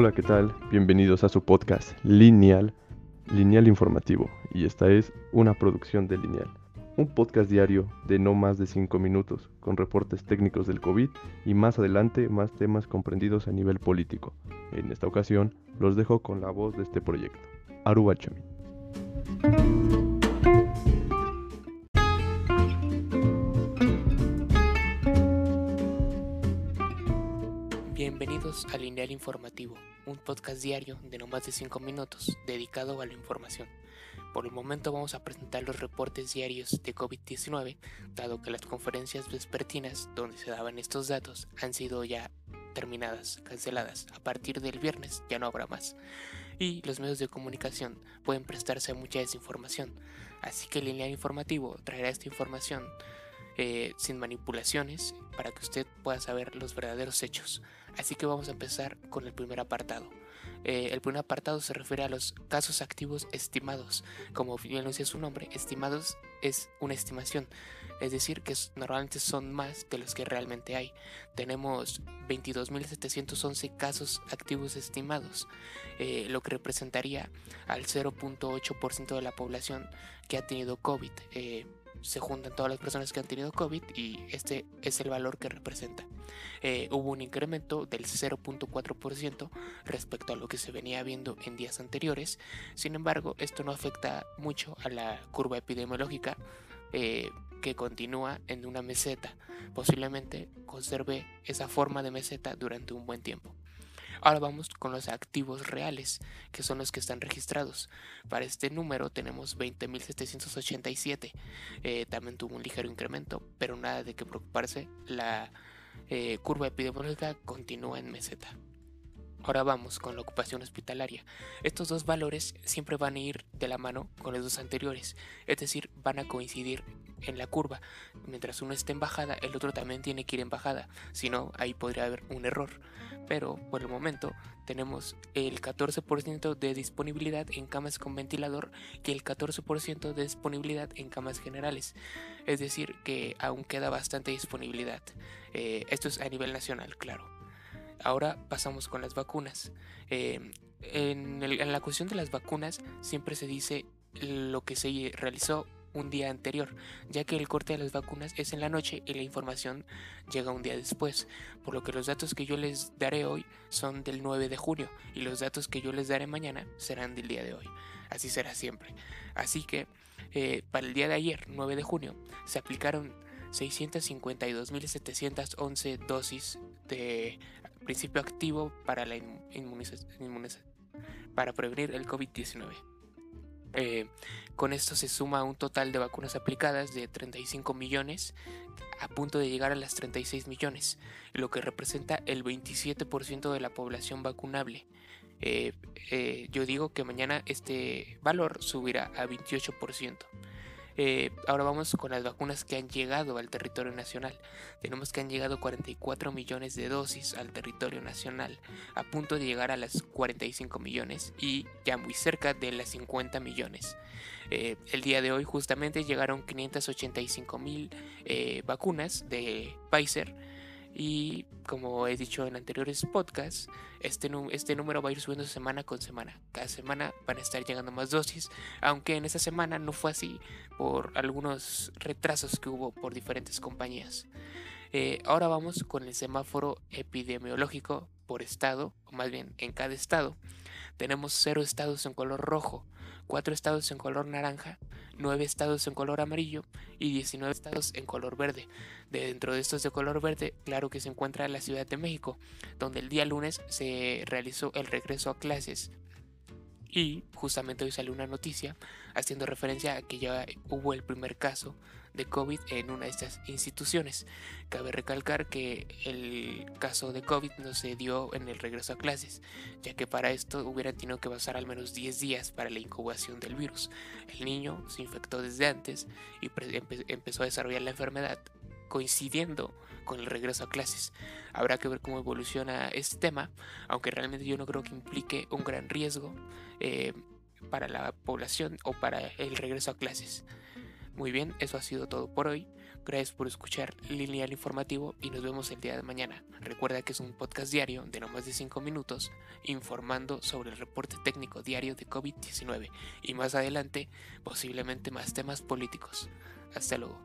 Hola, ¿qué tal? Bienvenidos a su podcast Lineal, Lineal Informativo, y esta es una producción de Lineal, un podcast diario de no más de 5 minutos, con reportes técnicos del COVID y más adelante más temas comprendidos a nivel político. En esta ocasión los dejo con la voz de este proyecto, Aruba Chami. Bienvenidos a Lineal Informativo, un podcast diario de no más de 5 minutos dedicado a la información. Por el momento vamos a presentar los reportes diarios de COVID-19, dado que las conferencias vespertinas donde se daban estos datos han sido ya terminadas, canceladas. A partir del viernes ya no habrá más. Y los medios de comunicación pueden prestarse a mucha desinformación. Así que Lineal Informativo traerá esta información eh, sin manipulaciones para que usted pueda saber los verdaderos hechos. Así que vamos a empezar con el primer apartado. Eh, el primer apartado se refiere a los casos activos estimados. Como bien lo dice su nombre, estimados es una estimación, es decir, que normalmente son más de los que realmente hay. Tenemos 22.711 casos activos estimados, eh, lo que representaría al 0.8% de la población que ha tenido COVID se juntan todas las personas que han tenido COVID y este es el valor que representa. Eh, hubo un incremento del 0.4% respecto a lo que se venía viendo en días anteriores. Sin embargo, esto no afecta mucho a la curva epidemiológica eh, que continúa en una meseta. Posiblemente conserve esa forma de meseta durante un buen tiempo. Ahora vamos con los activos reales, que son los que están registrados. Para este número tenemos 20.787. Eh, también tuvo un ligero incremento, pero nada de que preocuparse. La eh, curva epidemiológica continúa en meseta. Ahora vamos con la ocupación hospitalaria. Estos dos valores siempre van a ir de la mano con los dos anteriores, es decir, van a coincidir en la curva. Mientras uno esté en bajada, el otro también tiene que ir en bajada, si no, ahí podría haber un error. Pero por el momento tenemos el 14% de disponibilidad en camas con ventilador que el 14% de disponibilidad en camas generales. Es decir, que aún queda bastante disponibilidad. Eh, esto es a nivel nacional, claro. Ahora pasamos con las vacunas. En, en la cuestión de las vacunas siempre se dice lo que se realizó un día anterior, ya que el corte de las vacunas es en la noche y la información llega un día después, por lo que los datos que yo les daré hoy son del 9 de junio y los datos que yo les daré mañana serán del día de hoy. Así será siempre. Así que eh, para el día de ayer, 9 de junio, se aplicaron 652.711 dosis de principio activo para la inmunización para prevenir el COVID-19. Eh, con esto se suma un total de vacunas aplicadas de 35 millones a punto de llegar a las 36 millones, lo que representa el 27% de la población vacunable. Eh, eh, yo digo que mañana este valor subirá a 28%. Eh, ahora vamos con las vacunas que han llegado al territorio nacional. Tenemos que han llegado 44 millones de dosis al territorio nacional, a punto de llegar a las 45 millones y ya muy cerca de las 50 millones. Eh, el día de hoy justamente llegaron 585 mil eh, vacunas de Pfizer y como he dicho en anteriores podcasts, este, este número va a ir subiendo semana con semana. Cada semana van a estar llegando más dosis, aunque en esta semana no fue así por algunos retrasos que hubo por diferentes compañías. Eh, ahora vamos con el semáforo epidemiológico por estado, o más bien en cada estado. Tenemos cero estados en color rojo, 4 estados en color naranja, 9 estados en color amarillo y 19 estados en color verde. De dentro de estos de color verde, claro que se encuentra la Ciudad de México, donde el día lunes se realizó el regreso a clases y justamente hoy salió una noticia haciendo referencia a que ya hubo el primer caso de COVID en una de estas instituciones. Cabe recalcar que el caso de COVID no se dio en el regreso a clases, ya que para esto hubiera tenido que pasar al menos 10 días para la incubación del virus. El niño se infectó desde antes y empezó a desarrollar la enfermedad coincidiendo con el regreso a clases. Habrá que ver cómo evoluciona este tema, aunque realmente yo no creo que implique un gran riesgo eh, para la población o para el regreso a clases. Muy bien, eso ha sido todo por hoy. Gracias por escuchar Lineal Informativo y nos vemos el día de mañana. Recuerda que es un podcast diario de no más de 5 minutos informando sobre el reporte técnico diario de COVID-19 y más adelante posiblemente más temas políticos. Hasta luego.